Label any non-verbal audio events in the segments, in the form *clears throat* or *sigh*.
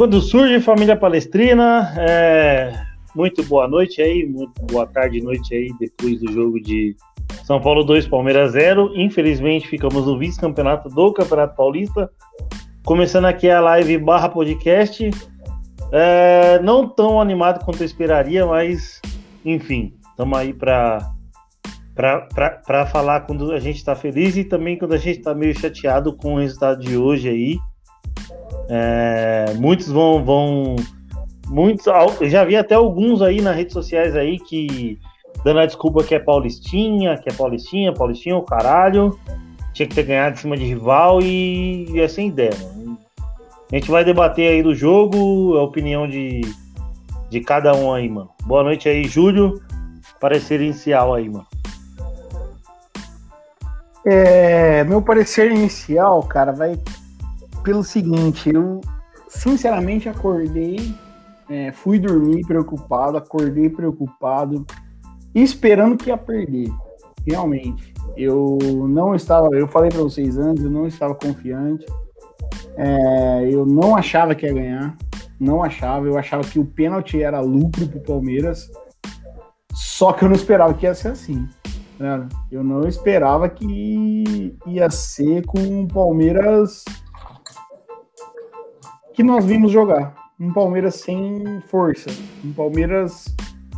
Quando surge família palestrina, é... muito boa noite aí, muito boa tarde, noite aí, depois do jogo de São Paulo 2, Palmeiras 0. Infelizmente, ficamos no vice-campeonato do Campeonato Paulista. Começando aqui a live barra podcast. É... Não tão animado quanto eu esperaria, mas enfim, estamos aí para para falar quando a gente está feliz e também quando a gente está meio chateado com o resultado de hoje aí. É, muitos vão, vão. Muitos. Já vi até alguns aí nas redes sociais aí que dando a desculpa que é Paulistinha, que é Paulistinha, Paulistinha, o caralho. Tinha que ter ganhado em cima de rival e, e é sem ideia. Né? A gente vai debater aí do jogo, a opinião de, de cada um aí, mano. Boa noite aí, Júlio. Parecer inicial aí, mano. É, meu parecer inicial, cara, vai pelo seguinte, eu sinceramente acordei, é, fui dormir preocupado, acordei preocupado, esperando que ia perder. Realmente, eu não estava, eu falei para vocês antes, eu não estava confiante, é, eu não achava que ia ganhar, não achava, eu achava que o pênalti era lucro para o Palmeiras, só que eu não esperava que ia ser assim. Né? Eu não esperava que ia ser com o Palmeiras que nós vimos jogar. Um Palmeiras sem força. Um Palmeiras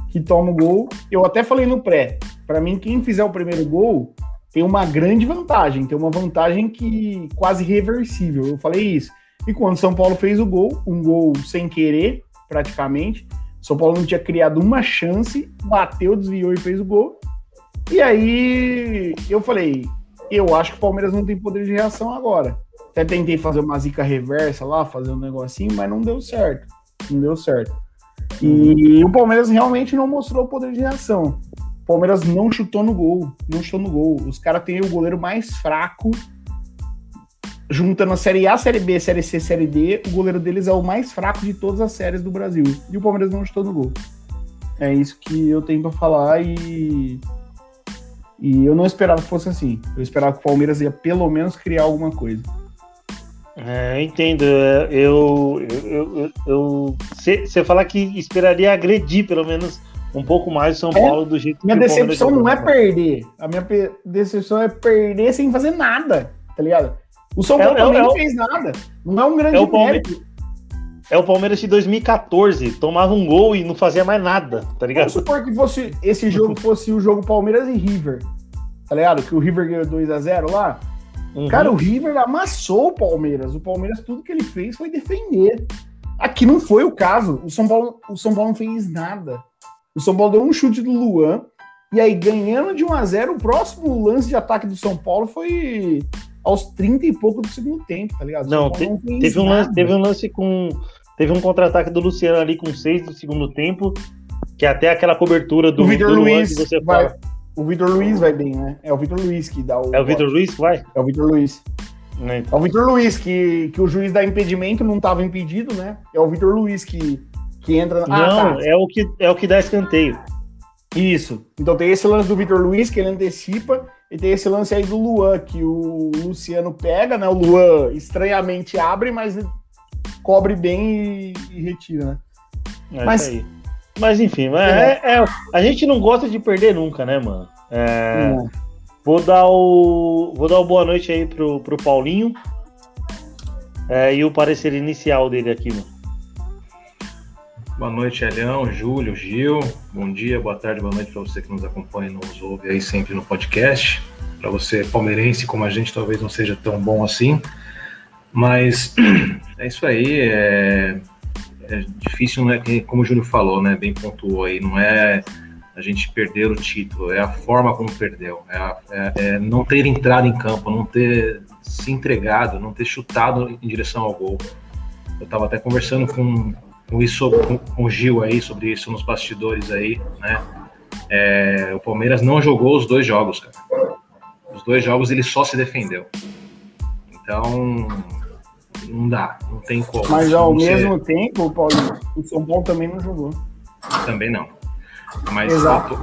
que toma o gol. Eu até falei no pré. Para mim, quem fizer o primeiro gol tem uma grande vantagem. Tem uma vantagem que quase reversível. Eu falei isso. E quando São Paulo fez o gol, um gol sem querer, praticamente. São Paulo não tinha criado uma chance, bateu, desviou e fez o gol. E aí eu falei, eu acho que o Palmeiras não tem poder de reação agora. Até tentei fazer uma zica reversa lá, fazer um negocinho, mas não deu certo. Não deu certo. E o Palmeiras realmente não mostrou o poder de reação. O Palmeiras não chutou no gol. Não chutou no gol. Os caras têm o goleiro mais fraco. Juntando a Série A, Série B, Série C, Série D, o goleiro deles é o mais fraco de todas as séries do Brasil. E o Palmeiras não chutou no gol. É isso que eu tenho pra falar e. E eu não esperava que fosse assim. Eu esperava que o Palmeiras ia pelo menos criar alguma coisa. É, eu entendo. É, eu, eu, eu, você falar que esperaria agredir pelo menos um pouco mais o São é, Paulo do jeito minha que Minha decepção não é perder. A minha decepção é perder sem fazer nada, tá ligado? O São é, Paulo é, também não fez nada. Não é um grande é o mérito. É o Palmeiras de 2014, tomava um gol e não fazia mais nada, tá ligado? Vamos supor que fosse, esse jogo *laughs* fosse o jogo Palmeiras e River, tá ligado? Que o River ganhou 2x0 lá. Uhum. Cara, o River amassou o Palmeiras. O Palmeiras, tudo que ele fez foi defender. Aqui não foi o caso. O São Paulo, o São Paulo não fez nada. O São Paulo deu um chute do Luan. E aí, ganhando de 1 a 0 o próximo lance de ataque do São Paulo foi aos 30 e pouco do segundo tempo, tá ligado? Não, te, não teve, um lance, teve um lance com. Teve um contra-ataque do Luciano ali com 6 do segundo tempo. Que até aquela cobertura do, o Vitor Luiz que você vai, fala. O Vitor Luiz vai bem, né? É o Vitor Luiz que dá o. É o Vitor Luiz que vai? É o Vitor Luiz. É, então. É o Vitor Luiz, que, que o juiz dá impedimento, não estava impedido, né? É o Vitor Luiz que, que entra. Ah, não, tá. é, o que, é o que dá escanteio. Isso. Então tem esse lance do Vitor Luiz, que ele antecipa, e tem esse lance aí do Luan, que o Luciano pega, né? O Luan estranhamente abre, mas cobre bem e, e retira, né? É mas mas enfim, é, é, a gente não gosta de perder nunca, né, mano? É, vou dar o vou dar o boa noite aí pro, pro Paulinho é, e o parecer inicial dele aqui, mano. Boa noite, Elião, Júlio, Gil. Bom dia, boa tarde, boa noite para você que nos acompanha e nos ouve aí sempre no podcast. Para você palmeirense como a gente, talvez não seja tão bom assim, mas *clears throat* é isso aí. É, é difícil, não é como o Júlio falou, né? Bem pontuou aí, não é a gente perder o título, é a forma como perdeu, é, a, é, é não ter entrado em campo, não ter se entregado, não ter chutado em direção ao gol. Eu estava até conversando com, com isso com, o Gil aí sobre isso nos bastidores aí, né? É, o Palmeiras não jogou os dois jogos, cara. Os dois jogos ele só se defendeu. Então não dá, não tem como. Mas ao mesmo ser... tempo, Paulo, o São Paulo também não jogou. Também não. Mas faltou,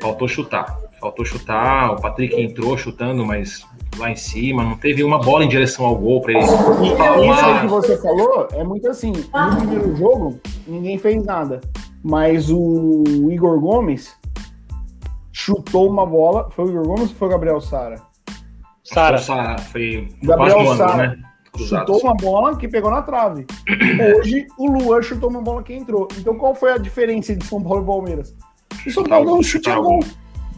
faltou, chutar. Faltou chutar. O Patrick entrou chutando, mas lá em cima, não teve uma bola em direção ao gol para ele. E isso aí que você falou é muito assim. No primeiro jogo, ninguém fez nada. Mas o Igor Gomes chutou uma bola. Foi o Igor Gomes ou foi o Gabriel Sara? Sara. Sara, foi Gabriel Sara. Né? Chutou uma bola que pegou na trave. Hoje o Luan chutou uma bola que entrou. Então qual foi a diferença de São Paulo e Palmeiras? O São Paulo deu um chute a gol.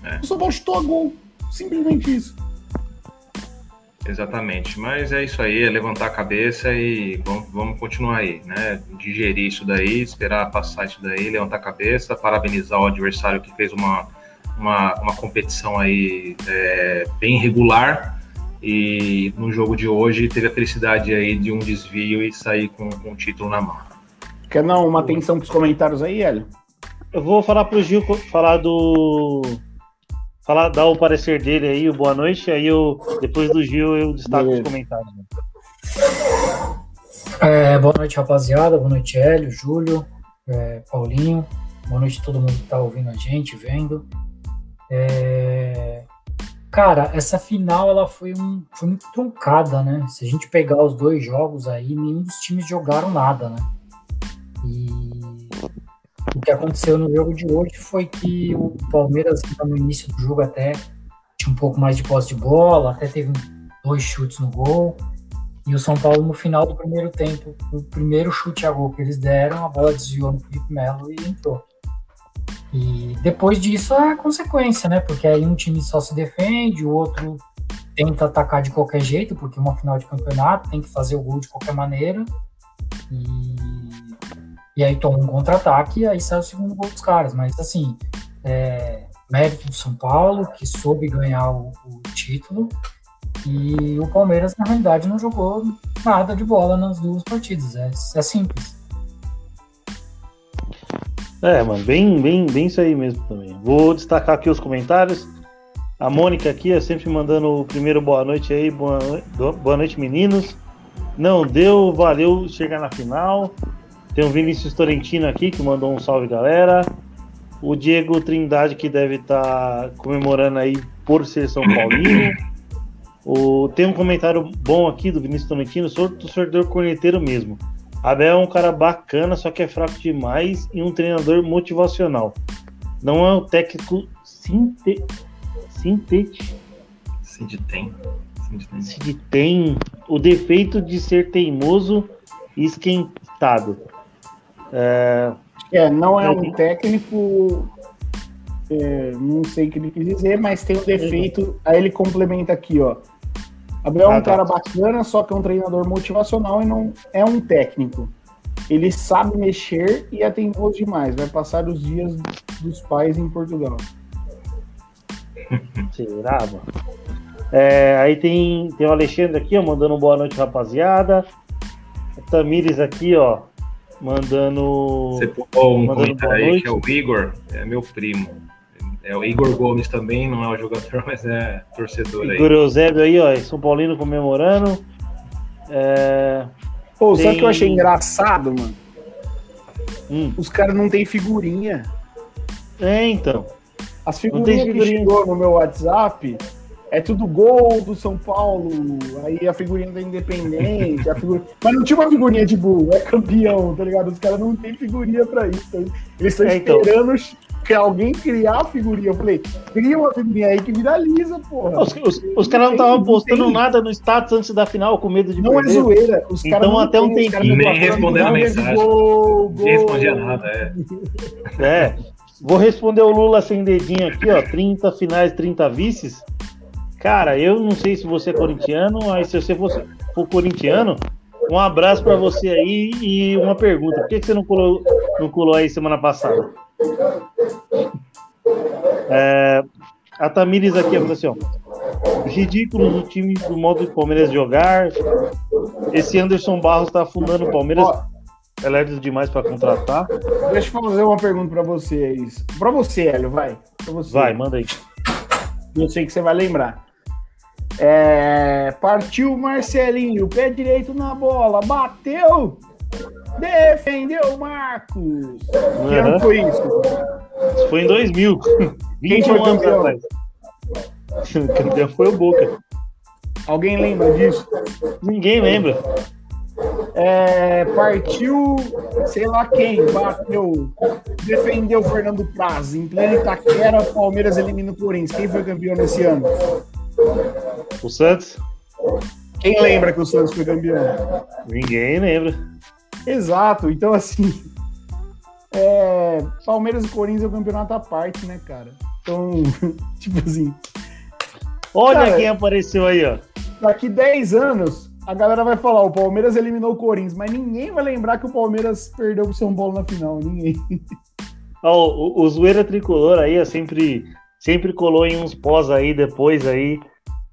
É. O São Paulo chutou a gol. Simplesmente isso. Exatamente, mas é isso aí, é levantar a cabeça e vamos, vamos continuar aí, né? Digerir isso daí, esperar passar isso daí, levantar a cabeça, parabenizar o adversário que fez uma, uma, uma competição aí é, bem regular e no jogo de hoje teve a felicidade aí de um desvio e sair com, com o título na mão. Quer não uma atenção para os comentários aí, Hélio? Eu vou falar para o Gil falar do falar, dar o parecer dele aí, o boa noite, aí eu, depois do Gil eu destaco os comentários. É, boa noite, rapaziada, boa noite, Hélio, Júlio, é, Paulinho, boa noite a todo mundo que tá ouvindo a gente, vendo. É, cara, essa final ela foi, um, foi muito truncada, né? Se a gente pegar os dois jogos aí, nenhum dos times jogaram nada, né? E o que aconteceu no jogo de hoje foi que o Palmeiras, no início do jogo, até tinha um pouco mais de posse de bola, até teve dois chutes no gol. E o São Paulo, no final do primeiro tempo, o primeiro chute a gol que eles deram, a bola desviou no Felipe Melo e entrou. E depois disso é a consequência, né? Porque aí um time só se defende, o outro tenta atacar de qualquer jeito, porque uma final de campeonato tem que fazer o gol de qualquer maneira. E e aí toma um contra-ataque e aí sai o segundo gol dos caras. Mas assim, é, mérito do São Paulo, que soube ganhar o, o, título. E o Palmeiras, na realidade, não jogou nada de bola nas duas partidas. É, é simples. É, mano, bem, bem, bem isso aí mesmo também. Vou destacar aqui os comentários. A Mônica aqui é sempre mandando o primeiro boa noite aí. Boa, boa noite, meninos. Não deu, valeu chegar na final. Tem o Vinícius Torrentino aqui, que mandou um salve, galera. O Diego Trindade, que deve estar tá comemorando aí por ser São Paulino. O, tem um comentário bom aqui do Vinícius Torrentino, sou torcedor corneteiro mesmo. Abel é um cara bacana, só que é fraco demais e um treinador motivacional. Não é um técnico sinte... sintete. tem. Se tem o defeito de ser teimoso e esquentado. É, é não é um técnico, é, não sei o que ele quis dizer, mas tem um defeito. Aí ele complementa aqui, ó. Abel é um ah, tá. cara bacana, só que é um treinador motivacional e não é um técnico. Ele sabe mexer e é teimoso demais. Vai passar os dias dos pais em Portugal. *laughs* Será, mano? É, aí tem, tem o Alexandre aqui, ó, mandando boa noite, rapaziada. Tamires aqui, ó, mandando. Você pôs um comentário aí noite. que é o Igor, é meu primo. É o Igor Gomes também, não é o jogador, *laughs* mas é torcedor Igor aí. Igor Eusébio aí, ó, São Paulino comemorando. É... Pô, tem... sabe o que eu achei engraçado, mano? Hum. Os caras não tem figurinha. É, então. As figurinhas que chegou no meu WhatsApp é tudo gol do São Paulo, aí a figurinha da Independente, a figura... *laughs* mas não tinha uma figurinha de burro, é campeão, tá ligado? Os caras não têm figurinha pra isso. Eles estão é, então. esperando que alguém criar a figurinha. Eu falei, cria uma figurinha aí que viraliza, porra. Os, os, os caras não estavam postando nada no status antes da final com medo de não é perder. Não é zoeira. Os então não até um tem Nem respondendo mensagem. Gol, gol. Nem respondia nada, é. É. Vou responder o Lula sem dedinho aqui, ó. 30 finais, 30 vices. Cara, eu não sei se você é corintiano, mas se você for, for corintiano, um abraço para você aí e uma pergunta. Por que, que você não colou, não colou aí semana passada? É, a Tamires aqui falou assim: ó, ridículo do time do modo do Palmeiras jogar. Esse Anderson Barros tá afundando o Palmeiras. É lerdo demais para contratar. Deixa eu fazer uma pergunta para vocês. Para você, Hélio, vai. Você. Vai, manda aí. Eu sei que você vai lembrar. É, partiu Marcelinho, pé direito na bola, bateu, defendeu Marcos. Uhum. Que ano foi isso? Isso foi em 2000. Quem foi campeão? o *laughs* campeão foi o Boca. Alguém lembra disso? Ninguém lembra. É, partiu, sei lá quem, bateu, defendeu o Fernando Praz. Em pleno Itaquera, o Palmeiras elimina o Corinthians. Quem foi campeão nesse ano? O Santos? Quem lembra que o Santos foi campeão? Ninguém lembra. Exato. Então, assim, é, Palmeiras e Corinthians é o campeonato à parte, né, cara? Então, *laughs* tipo assim. Olha cara, quem apareceu aí, ó. Daqui 10 anos, a galera vai falar: o Palmeiras eliminou o Corinthians, mas ninguém vai lembrar que o Palmeiras perdeu pro São Paulo na final. Ninguém. o, o Zoeira Tricolor aí, ó, sempre, sempre colou em uns pós aí, depois aí,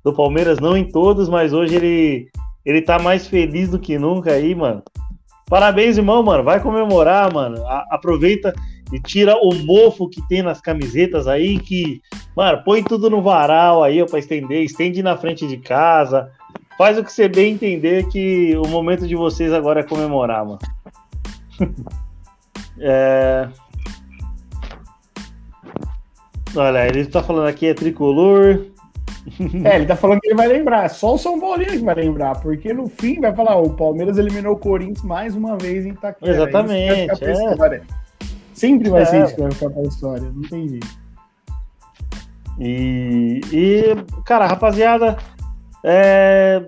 do Palmeiras, não em todos, mas hoje ele, ele tá mais feliz do que nunca aí, mano. Parabéns, irmão, mano. Vai comemorar, mano. A, aproveita e tira o mofo que tem nas camisetas aí, que, mano, põe tudo no varal aí, ó, pra estender, estende na frente de casa. Faz o que você bem entender que o momento de vocês agora é comemorar, mano. *laughs* é... Olha, ele tá falando aqui é tricolor. É, ele tá falando que ele vai lembrar. Só o São Paulo que vai lembrar, porque no fim vai falar: o Palmeiras eliminou o Corinthians mais uma vez em Itaquera. Exatamente. É. Sempre vai é. ser isso que vai ficar pra história, não tem jeito. E, e cara, rapaziada, é...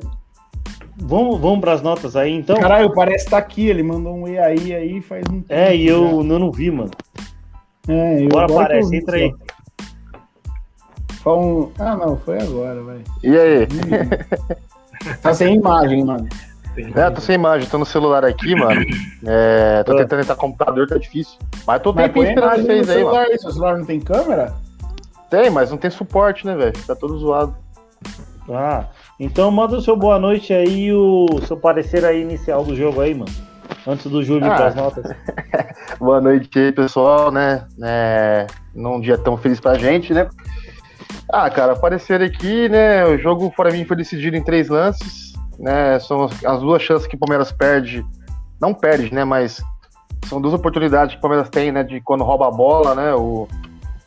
vamos, vamos para as notas aí então. Caralho, parece que tá aqui, ele mandou um E aí, aí faz um tempo. É, e eu, eu não vi, mano. É, eu Bora aparece, entra aí. Um... Ah, não, foi agora, vai. E aí? *laughs* tá sem imagem, mano. É, tô sem imagem, tô no celular aqui, mano. É, tô tentando entrar no computador, tá difícil. Mas tô tempinho esperando vocês aí, mano. Aí, seu celular não tem câmera? Tem, mas não tem suporte, né, velho? Tá todo zoado. Ah, então manda o seu boa noite aí e o seu parecer aí inicial do jogo aí, mano. Antes do Júlio ah. as notas. *laughs* boa noite aí, pessoal, né? É, num dia tão feliz pra gente, né? Ah, cara, aparecer aqui, né? O jogo para mim foi decidido em três lances, né? São as duas chances que o Palmeiras perde, não perde, né? Mas são duas oportunidades que o Palmeiras tem, né? De quando rouba a bola, né? O,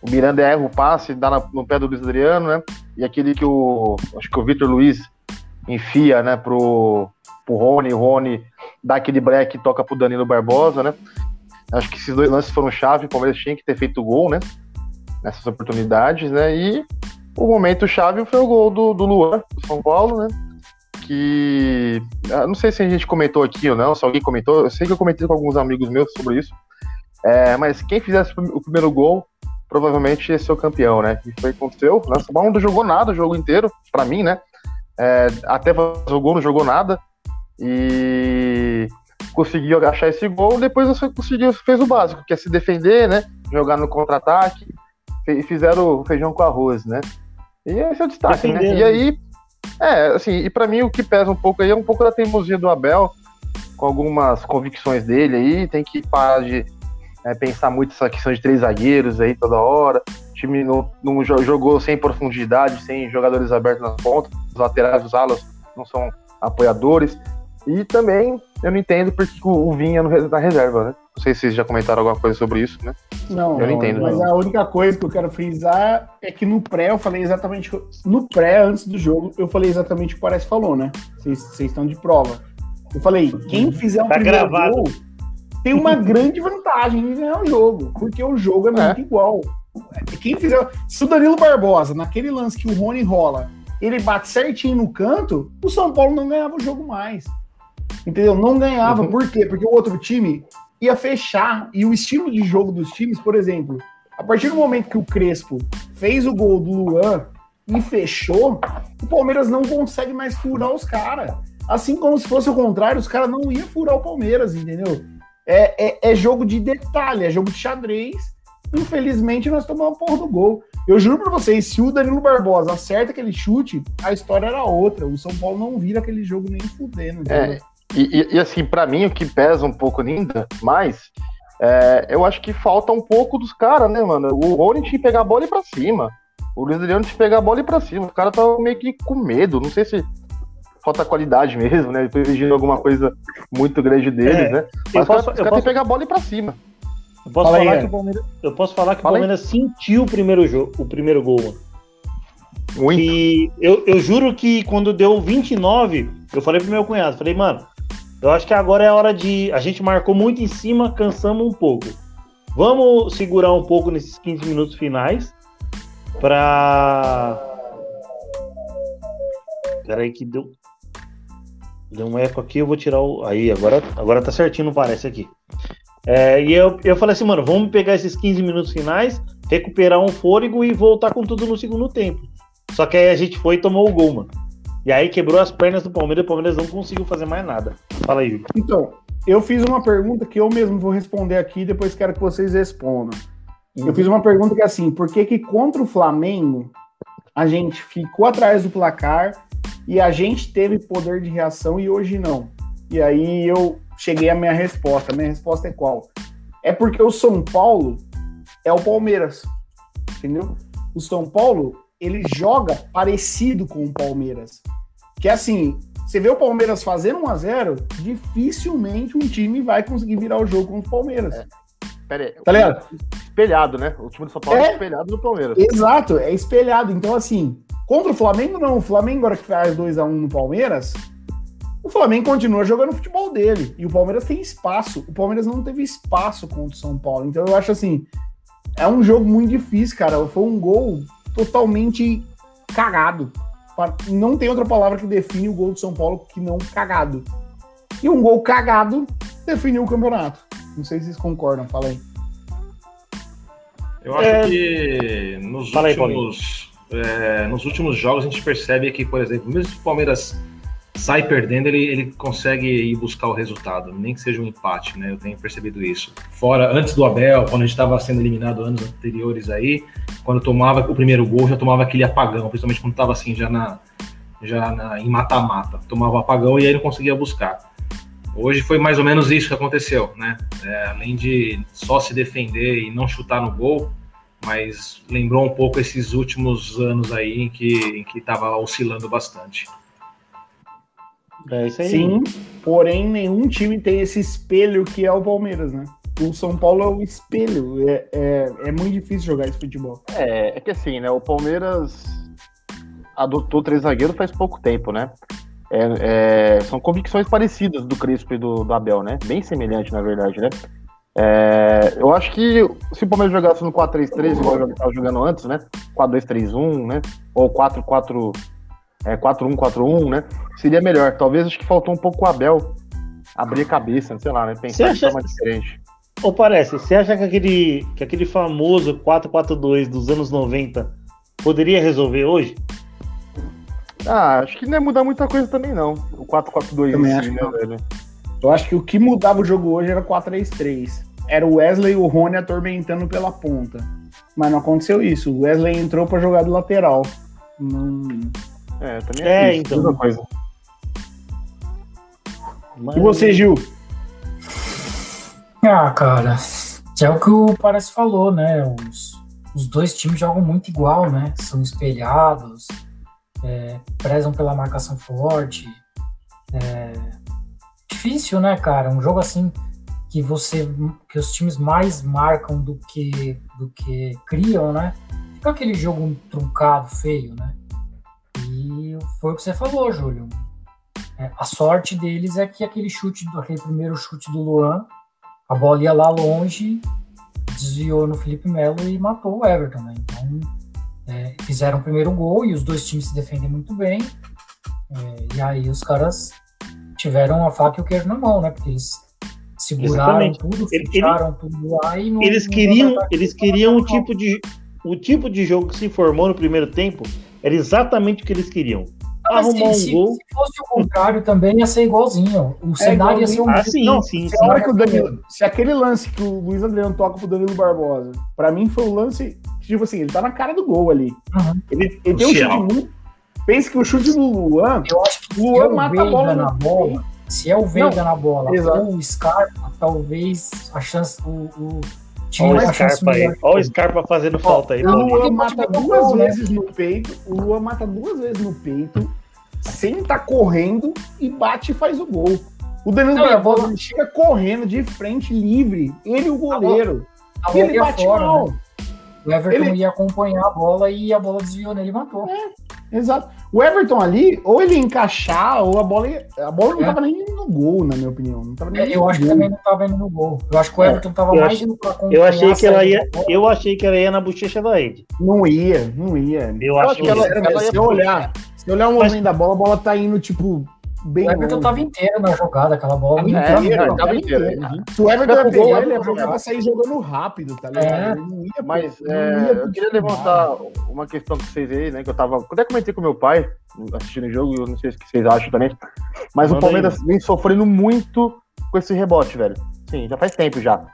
o Miranda erra o passe, dá na, no pé do Luiz Adriano, né? E aquele que o acho que o Vitor Luiz enfia, né? Pro, pro Rony, o Rony dá aquele break e toca pro Danilo Barbosa, né? Acho que esses dois lances foram chave, o Palmeiras tinha que ter feito o gol, né? Nessas oportunidades, né? E o momento chave foi o gol do, do Luan, do São Paulo, né? Que. Ah, não sei se a gente comentou aqui ou não, se alguém comentou. Eu sei que eu comentei com alguns amigos meus sobre isso. É, mas quem fizesse o primeiro gol, provavelmente ia ser o campeão, né? E foi o que aconteceu. Né? São Paulo não jogou nada o jogo inteiro, para mim, né? É, até o gol, não jogou nada. E conseguiu achar esse gol, depois conseguiu, fez o básico, que é se defender, né? Jogar no contra-ataque e fizeram o feijão com arroz, né? E esse é o destaque, né? E aí, é, assim, e para mim o que pesa um pouco aí é um pouco da teimosia do Abel, com algumas convicções dele aí, tem que parar de é, pensar muito essa questão de três zagueiros aí toda hora. O time não, não jogou sem profundidade, sem jogadores abertos nas pontas, os laterais, os alas não são apoiadores. E também eu não entendo porque o Vinha na reserva, né? Não sei se vocês já comentaram alguma coisa sobre isso, né? Não, eu não entendo. Mas não. a única coisa que eu quero frisar é que no pré eu falei exatamente. No pré, antes do jogo, eu falei exatamente o que o Parece falou, né? Vocês estão de prova. Eu falei, quem fizer o tá primeiro gravado. gol tem uma *laughs* grande vantagem em ganhar o jogo, porque o jogo é muito é. igual. Quem fizer. Se o Danilo Barbosa, naquele lance que o Rony rola, ele bate certinho no canto, o São Paulo não ganhava o jogo mais. Entendeu? Não ganhava. Uhum. Por quê? Porque o outro time ia fechar. E o estilo de jogo dos times, por exemplo, a partir do momento que o Crespo fez o gol do Luan e fechou, o Palmeiras não consegue mais furar os caras. Assim como se fosse o contrário, os caras não iam furar o Palmeiras, entendeu? É, é, é, jogo de detalhe, é jogo de xadrez. Infelizmente, nós tomamos a porra do gol. Eu juro pra vocês, se o Danilo Barbosa acerta aquele chute, a história era outra. O São Paulo não vira aquele jogo nem fudendo. É, e, e, e, assim, para mim, o que pesa um pouco ainda mais, é, eu acho que falta um pouco dos caras, né, mano? O Rony tinha que pegar a bola e ir pra cima. O Luiz Adriano tinha que pegar a bola e ir pra cima. O cara tava meio que com medo. Não sei se falta qualidade *laughs* mesmo, né? Depois exigindo alguma coisa muito grande deles, é, né? Mas o cara, tem que pegar a bola e ir pra cima. Eu posso, falar, que o Palmeiras, eu posso falar que Fala o Palmeiras aí. sentiu o primeiro, jogo, o primeiro gol, mano. Muito. E eu, eu juro que quando deu 29, eu falei pro meu cunhado, falei, mano, eu acho que agora é hora de. A gente marcou muito em cima, cansamos um pouco. Vamos segurar um pouco nesses 15 minutos finais pra. Peraí que deu. Deu um eco aqui, eu vou tirar o. Aí, agora, agora tá certinho, não parece aqui. É, e eu, eu falei assim, mano, vamos pegar esses 15 minutos finais, recuperar um fôlego e voltar com tudo no segundo tempo. Só que aí a gente foi e tomou o gol, mano. E aí quebrou as pernas do Palmeiras, o Palmeiras não conseguiu fazer mais nada. Fala aí. Então, eu fiz uma pergunta que eu mesmo vou responder aqui, depois quero que vocês respondam. Uhum. Eu fiz uma pergunta que é assim, por que que contra o Flamengo a gente ficou atrás do placar e a gente teve poder de reação e hoje não? E aí eu cheguei à minha resposta. A minha resposta é qual? É porque o São Paulo é o Palmeiras, entendeu? O São Paulo ele joga parecido com o Palmeiras. Que é assim, você vê o Palmeiras fazendo 1 a 0 dificilmente um time vai conseguir virar o jogo contra o Palmeiras. É. Pera aí, tá ligado? Espelhado, né? O time do São Paulo é, é espelhado no Palmeiras. Exato, é espelhado. Então, assim, contra o Flamengo, não. O Flamengo, agora que faz 2 a 1 no Palmeiras, o Flamengo continua jogando o futebol dele. E o Palmeiras tem espaço. O Palmeiras não teve espaço contra o São Paulo. Então, eu acho assim, é um jogo muito difícil, cara. Foi um gol totalmente cagado. Não tem outra palavra que define o gol do São Paulo que não cagado. E um gol cagado definiu o campeonato. Não sei se vocês concordam, fala aí. Eu acho é... que nos últimos, aí, é, nos últimos jogos a gente percebe que, por exemplo, mesmo se o Palmeiras sai perdendo, ele, ele consegue ir buscar o resultado, nem que seja um empate, né? Eu tenho percebido isso. Fora, antes do Abel, quando a gente estava sendo eliminado anos anteriores aí, quando tomava o primeiro gol, já tomava aquele apagão, principalmente quando estava assim, já na já na, em mata-mata. Tomava apagão e aí não conseguia buscar. Hoje foi mais ou menos isso que aconteceu, né? É, além de só se defender e não chutar no gol, mas lembrou um pouco esses últimos anos aí em que estava oscilando bastante. É isso aí. Sim, porém nenhum time tem esse espelho que é o Palmeiras, né? O São Paulo é o espelho. É, é, é muito difícil jogar esse futebol. É, é que assim, né? O Palmeiras adotou três zagueiros faz pouco tempo, né? É, é, são convicções parecidas do Crispo e do, do Abel, né? Bem semelhante, na verdade, né? É, eu acho que se o Palmeiras jogasse no 4-3-3, igual estava jogando antes, né? 4-2-3-1, né? Ou 4-4 é, 4-1-4-1, né? Seria melhor. Talvez acho que faltou um pouco o Abel abrir a cabeça, sei lá, né? Pensar acha... de forma diferente. Ou parece, você acha que aquele, que aquele famoso 4-4-2 dos anos 90 poderia resolver hoje? Ah, acho que não ia mudar muita coisa também, não. O 4-4-2 também acho né, velho? Eu acho que o que mudava o jogo hoje era 4-3-3. Era o Wesley e o Rony atormentando pela ponta. Mas não aconteceu isso. O Wesley entrou para jogar de lateral. Não, é, também é, é então. Coisa. Mas... E você, Gil? Ah, cara, é o que o Parece falou, né? Os, os dois times jogam muito igual, né? São espelhados, é, prezam pela marcação forte. É, difícil, né, cara? Um jogo assim que você que os times mais marcam do que do que criam, né? Fica aquele jogo truncado, feio, né? Foi o que você falou, Júlio. É, a sorte deles é que aquele chute, aquele primeiro chute do Luan, a bola ia lá longe, desviou no Felipe Melo e matou o Everton. Né? Então, é, fizeram o primeiro gol e os dois times se defendem muito bem. É, e aí os caras tiveram a faca e o queijo na mão, né? Porque eles seguraram Exatamente. tudo, fecharam ele, tudo lá e não, Eles queriam, eles queriam o tipo de o tipo de jogo que se formou no primeiro tempo era exatamente o que eles queriam. Arrumar um se, gol. Se fosse o contrário, também ia ser igualzinho. O é cenário igualzinho. ia ser um. Ah, sim, não, sim, se, sim. que o Danilo, se aquele lance que o Luiz Adriano toca pro Danilo Barbosa, pra mim foi o lance. Tipo assim, ele tá na cara do gol ali. Uhum. Ele, ele tem um chute muito. Pensa que o chute do Luan. Eu acho que o Luan é mata a bola na bola. Se é o Veiga não, na bola exato. ou o Scarpa, talvez a chance. O, o tinha Olha o Scarpa aí. Olha o Scarpa fazendo falta aí. O Lua mata duas vezes no peito. O Lua mata duas vezes no peito, sem estar tá correndo e bate e faz o gol. O Danilo Barbosa chega correndo de frente livre. Ele e o goleiro. A bola, a bola ele bate fora, mal. Né? O Everton ele... ia acompanhar a bola e a bola desviou nele e matou. É. Exato. O Everton ali, ou ele ia encaixar, ou a bola ia, A bola não É. tava nem no gol, na minha opinião. Não tava nem É, eu acho que gol. também não tava indo no gol. Eu acho que o É, Everton tava eu mais ach- indo pra Eu achei a que ela ia. Eu achei que ela ia na bochecha da Ed. Não ia, não ia. Eu acho acho que ela- ela ia se eu olhar, se eu olhar o movimento da bola, a bola tá indo, tipo, bem O Everton longe. tava inteiro na jogada, aquela bola. É, não é, é, tava tava inteiro. inteiro. Se o Everton ia pegar, vai ele ia jogar, sair jogando rápido, tá ligado? É. Ele não ia, Mas não é, ia eu queria levantar uma questão com vocês aí, né? Que eu tava. Até comentei com meu pai assistindo o jogo, eu não sei o que vocês acham também. Mas Manda o Palmeiras vem sofrendo muito com esse rebote, velho. Sim, já faz tempo já.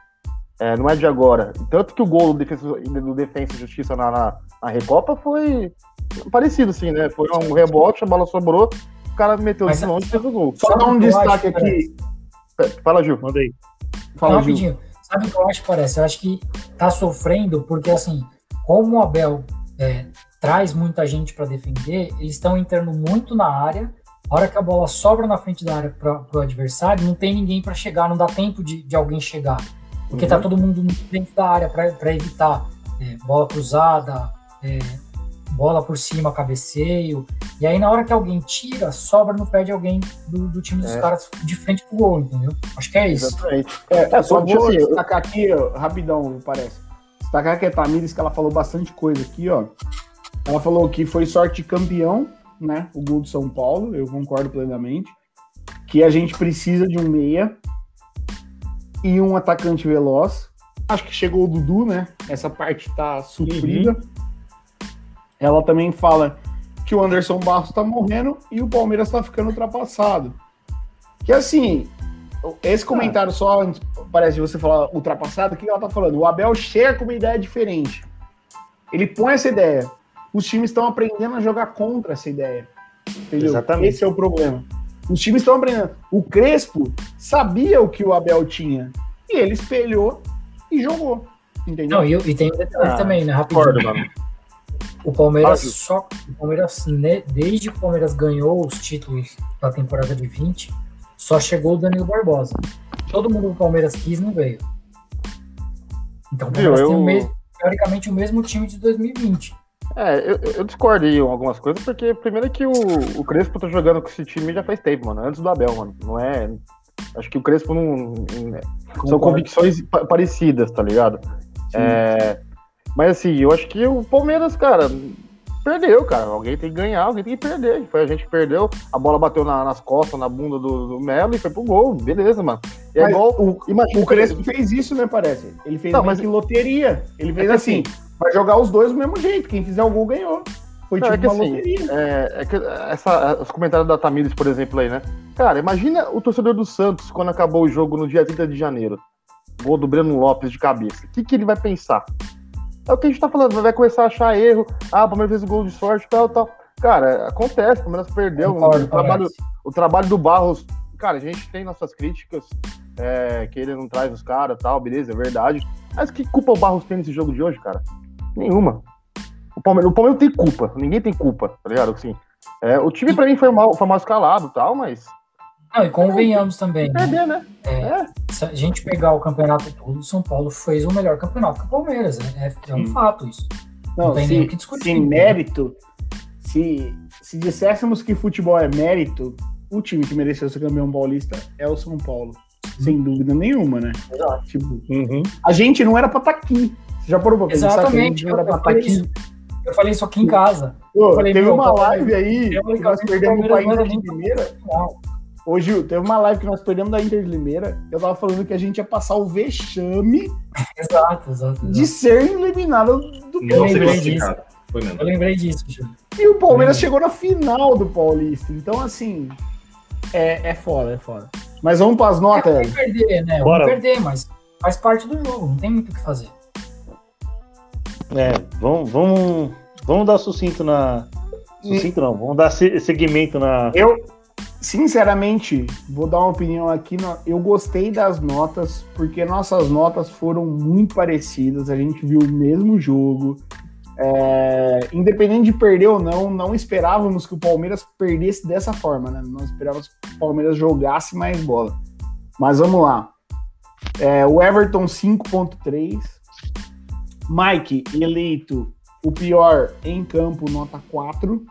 É, não é de agora. Tanto que o gol do Defesa, do Defensa e Justiça na, na, na Recopa foi parecido, assim, né? Foi um rebote, a bola sobrou, o cara meteu Mas- de longe e fez o gol. Só dar um destaque aqui. Fala, Gil. Manda aí. Fala, Não, Gil. rapidinho. Sabe o que eu acho que parece? Eu acho que tá sofrendo porque, assim, como o Abel é, traz muita gente para defender, eles estão entrando muito na área. A hora que a bola sobra na frente da área para o adversário, não tem ninguém para chegar, não dá tempo de, de alguém chegar. Porque Uhum. tá todo mundo dentro da área para evitar é, bola cruzada, é, bola por cima, cabeceio. E aí, na hora que alguém tira, sobra no pé de alguém do, do time dos É. caras de frente pro gol, entendeu? Acho que é isso. Exatamente. É, É, só que, vou assim, destacar aqui, ó, rapidão, parece. Destacar que a Tamires, que ela falou bastante coisa aqui, ó. Ela falou que foi sorte de campeão, né? O gol do São Paulo, eu concordo plenamente. Que a gente precisa de um meia e um atacante veloz. Acho que chegou o Dudu, né? Essa parte tá suprida. Ela também fala que o Anderson Barros tá morrendo e o Palmeiras tá ficando ultrapassado. Que assim, esse comentário só parece você falar ultrapassado, o que ela tá falando? O Abel chega com uma ideia diferente. Ele põe essa ideia. Os times estão aprendendo a jogar contra essa ideia. Entendeu? Exatamente. Esse é o problema. Os times estão aprendendo. O Crespo sabia o que o Abel tinha. E ele espelhou e jogou. Entendeu? Não, e, e tem um detalhe Ah, também, né? Rapidinho. Concordo, mano. O Palmeiras Ju. só. O Palmeiras, né, desde que o Palmeiras ganhou os títulos da temporada de 20, só chegou o Danilo Barbosa. Todo mundo do Palmeiras quis não veio. Então o Palmeiras tem eu- o mesmo, teoricamente o mesmo time de 2020. É, eu, eu discordo em algumas coisas, porque primeiro que o, o Crespo tá jogando com esse time já faz tempo, mano. Antes do Abel, mano. Não é. Acho que o Crespo não. não- São Concordo. convicções pa- parecidas, tá ligado? É, mas assim, eu acho que o Palmeiras, cara, perdeu, cara. Alguém tem que ganhar, alguém tem que perder. Foi a gente que perdeu, a bola bateu na- nas costas, na bunda do, do Melo e foi pro gol. Beleza, mano. É Mas igual. o, Imagina, o Crespo fez isso, né, parece? Ele fez Não, mas- que loteria. Ele fez É que assim, vai jogar os dois do mesmo jeito. Quem fizer o gol ganhou. Foi Não, tipo é que uma assim, loteria. É, é que essa, os comentários da Tamires, por exemplo, aí, né? Cara, imagina o torcedor do Santos quando acabou o jogo no dia 30 de janeiro. Gol do Breno Lopes de cabeça. O que, que ele vai pensar? É o que a gente tá falando, vai começar a achar erro. Ah, o Palmeiras fez o gol de sorte, tal, tal. Cara, acontece, o Palmeiras perdeu. Concordo, o, trabalho, o trabalho do Barros. Cara, a gente tem nossas críticas, é, que ele não traz os caras tal, beleza, é verdade. Mas que culpa o Barros tem nesse jogo de hoje, cara? Nenhuma. O Palmeiras, o Palmeiras tem culpa, ninguém tem culpa, tá ligado? Assim, é, o time pra mim foi mal, foi mal escalado e tal, mas Não, e convenhamos também, né? perder, né? É, É. se a gente pegar o campeonato todo, o São Paulo fez o melhor campeonato que o Palmeiras. É, é- é um fato isso. Não, não tem nem o que discutir, se né? mérito, se, se disséssemos que futebol é mérito, o time que mereceu ser campeão paulista é o São Paulo. Sem dúvida nenhuma, né? Tipo, Uhum. a gente não era pra estar aqui. Você já parou pra pensar que a Exatamente, gente não era eu- pra eu estar falei aqui? isso. Eu falei isso aqui em casa. Pô, falei, teve uma tá live aí eu que nós perdemos o de nem Limeira. Não, Ô, Gil, teve uma live que nós perdemos da Inter de Limeira. Eu tava falando que a gente ia passar o vexame Exato, exato. de exato. ser eliminado do Eu Não classificado. Foi mesmo. Eu lembrei disso, Júlio. E o Palmeiras chegou na final do Paulista. Então, assim, é, é foda, é foda. Mas vamos para as notas, Vamos Hélio. perder, né? Bora. Vamos perder, mas faz parte do jogo, não tem muito o que fazer. É, vamos, vamos, vamos dar sucinto na. Sucinto não, vamos dar se- segmento na. Eu, sinceramente, vou dar uma opinião aqui. Eu gostei das notas, porque nossas notas foram muito parecidas. A gente viu o mesmo jogo. É, independente de perder ou não, não esperávamos que o Palmeiras perdesse dessa forma, né? Nós esperávamos que o Palmeiras jogasse mais bola. Mas vamos lá. É, o Everton 5.3. Mike, eleito o pior em campo, nota 4.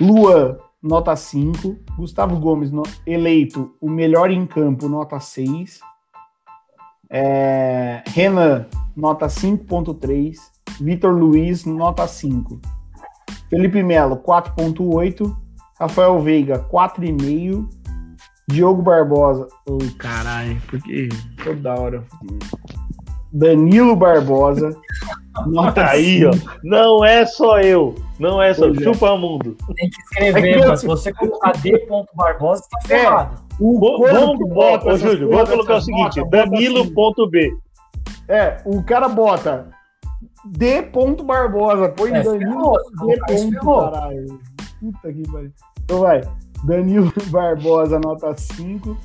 Luan, nota 5. Gustavo Gomes, no- eleito o melhor em campo, nota 6. É, Renan, nota 5.3. Vitor Luiz, nota 5. Felipe Melo, 4.8. Rafael Veiga, 4,5. Diogo Barbosa. Ô, caralho, porque toda hora. Danilo Barbosa. *laughs* Nota Aí, ó. 5. Não é só eu. Não é só. Pois é. Chupa mundo. Tem que escrever, É que mas se você colocar D. Barbosa, tá ferrado. O Vamos, bota ô, Júlio, vamos colocar o seguinte: bota assim. Danilo.b. É, o cara bota D. Barbosa, põe É, Danilo D. Caralho. Puta que pariu. Então vai. Danilo *laughs* Barbosa, nota 5.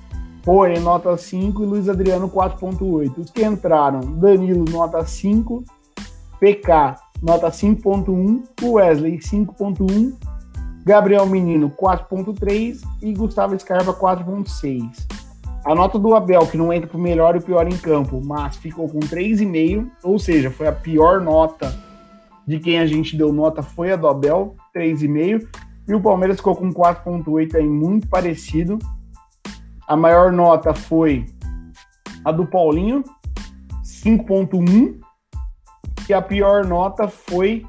Rony, nota 5. E Luiz Adriano, 4.8. Os que entraram, Danilo, nota 5. PK, nota 5.1. Wesley, 5.1. Gabriel Menino, 4.3. E Gustavo Scarpa, 4.6. A nota do Abel, que não entra pro melhor e o pior em campo, mas ficou com 3,5, ou seja, foi a pior nota de quem a gente deu nota, foi a do Abel, 3,5. E o Palmeiras ficou com 4,8 aí, muito parecido. A maior nota foi a do Paulinho, 5,1. E a pior nota foi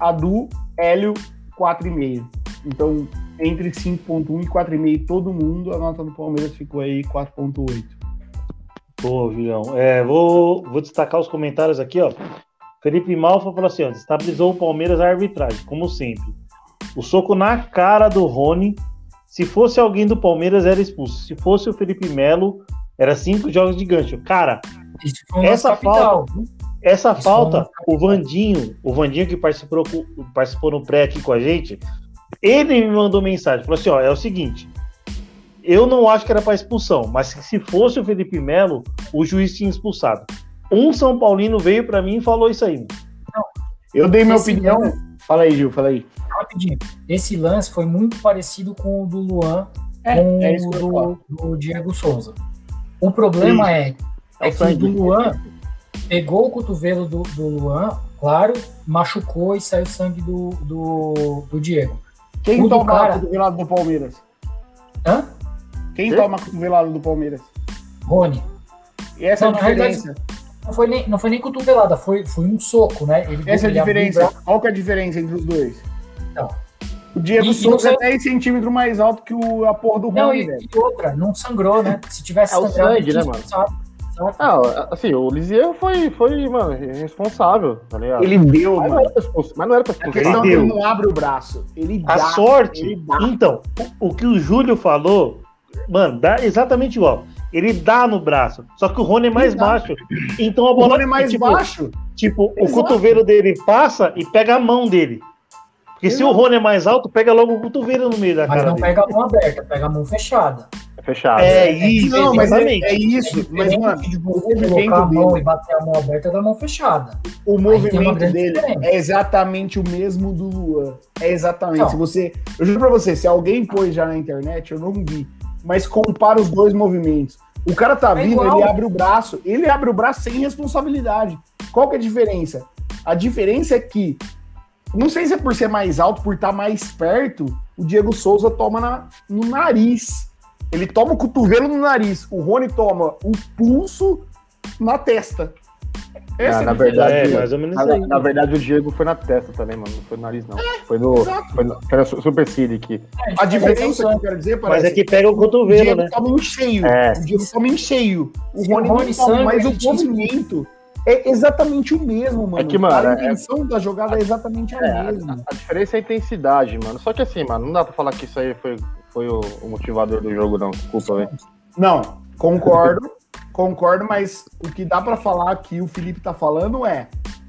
a do Hélio, 4,5. Então, entre 5.1 e 4,5 todo mundo, a nota do Palmeiras ficou aí 4.8. Pô, Julião. É, vou, vou destacar os comentários aqui, ó. Felipe Malfa falou assim: ó, estabilizou o Palmeiras a arbitragem, como sempre. O soco na cara do Rony. Se fosse alguém do Palmeiras, era expulso. Se fosse o Felipe Melo, era cinco jogos de gancho. Cara, Essa viu? essa Isso falta, não- o Vandinho, o Vandinho que participou, participou no pré aqui com a gente, ele me mandou mensagem, falou assim, ó, é o seguinte, eu não acho que era para expulsão, mas se fosse o Felipe Melo, o juiz tinha expulsado. Um São Paulino veio para mim e falou isso aí. Eu dei minha opinião. Fala aí, Gil, fala aí. Rapidinho. Esse lance foi muito parecido com o do Luan É, com é o do, do Diego Souza. O problema é, É é o que o do Luan pegou o cotovelo do, do Luan, claro, machucou e saiu sangue do, do, do Diego. Quem O toma cara- a cotovelada do Palmeiras? Hã? Quem toma a cotovelada do Palmeiras? Rony. E essa é Não, a na realidade, diferença. Não foi nem, não foi nem cotovelada, foi, foi um soco, né? Ele, Essa é a o diferença. Qual que é a diferença entre os dois? Não. O Diego E- Souza não é 10 centímetros mais alto que o, a porra do Não, Rony, e, velho. e outra, não sangrou, né? Se tivesse É o sangrado, sangue, né, mano? Ah, assim, o Lisieux foi, foi, mano, irresponsável, tá ligado? Ele deu, mas, não mano. pra expulsar, mas não era pra A expulsar. questão é que deu. ele não abre o braço. Ele dá. A sorte, Ele dá. então, o, o que o Júlio falou, mano, dá exatamente igual. Ele dá no braço, só que o Rony é mais Ele baixo. Então a O bola Rony é mais tipo, baixo. Tipo, o Exato. cotovelo dele passa e pega a mão dele. Porque se o. Rony é mais alto, pega logo o cotovelo no meio da Mas cara não dele. pega a mão aberta, pega a mão fechada. É fechado. É isso, Não, mas é, exatamente. é isso. Mas, Diferente mano, de o você movimento colocar a mão dele- e bater a mão aberta da mão fechada. o uma movimento dele diferença. é exatamente o mesmo do Luan. É exatamente. Não. Se você, eu juro pra você, se alguém pôs já na internet, eu não vi. Mas compara os dois movimentos. O cara tá É vindo, igual. ele abre o braço. Ele abre o braço sem responsabilidade. Qual que é a diferença? A diferença é que, não sei se é por ser mais alto, por estar mais perto, o Diego Souza toma na- no nariz. Ele toma o cotovelo no nariz. O Rony toma o pulso na testa. Essa Ah, é a na verdade, É, mais ou menos Na, na verdade, o Diego foi na testa também, mano. Não foi no nariz, não. Foi no. exato. Foi no foi na su- supercílio aqui. É, A diferença que eu quero dizer, Mas parece, é que pega o o cotovelo, Diego né? toma em cheio. É. O Diego toma em cheio. O Se o Rony Rony não toma, mas o tinha movimento é exatamente o mesmo, mano. que, mano, a é- intenção da jogada é exatamente a É, mesma. A diferença é a intensidade, mano. Só que assim, mano, não dá pra falar que isso aí foi, foi o, o motivador do jogo, não. Desculpa, velho. Não, concordo, concordo, mas o que dá pra falar que o Felipe tá falando é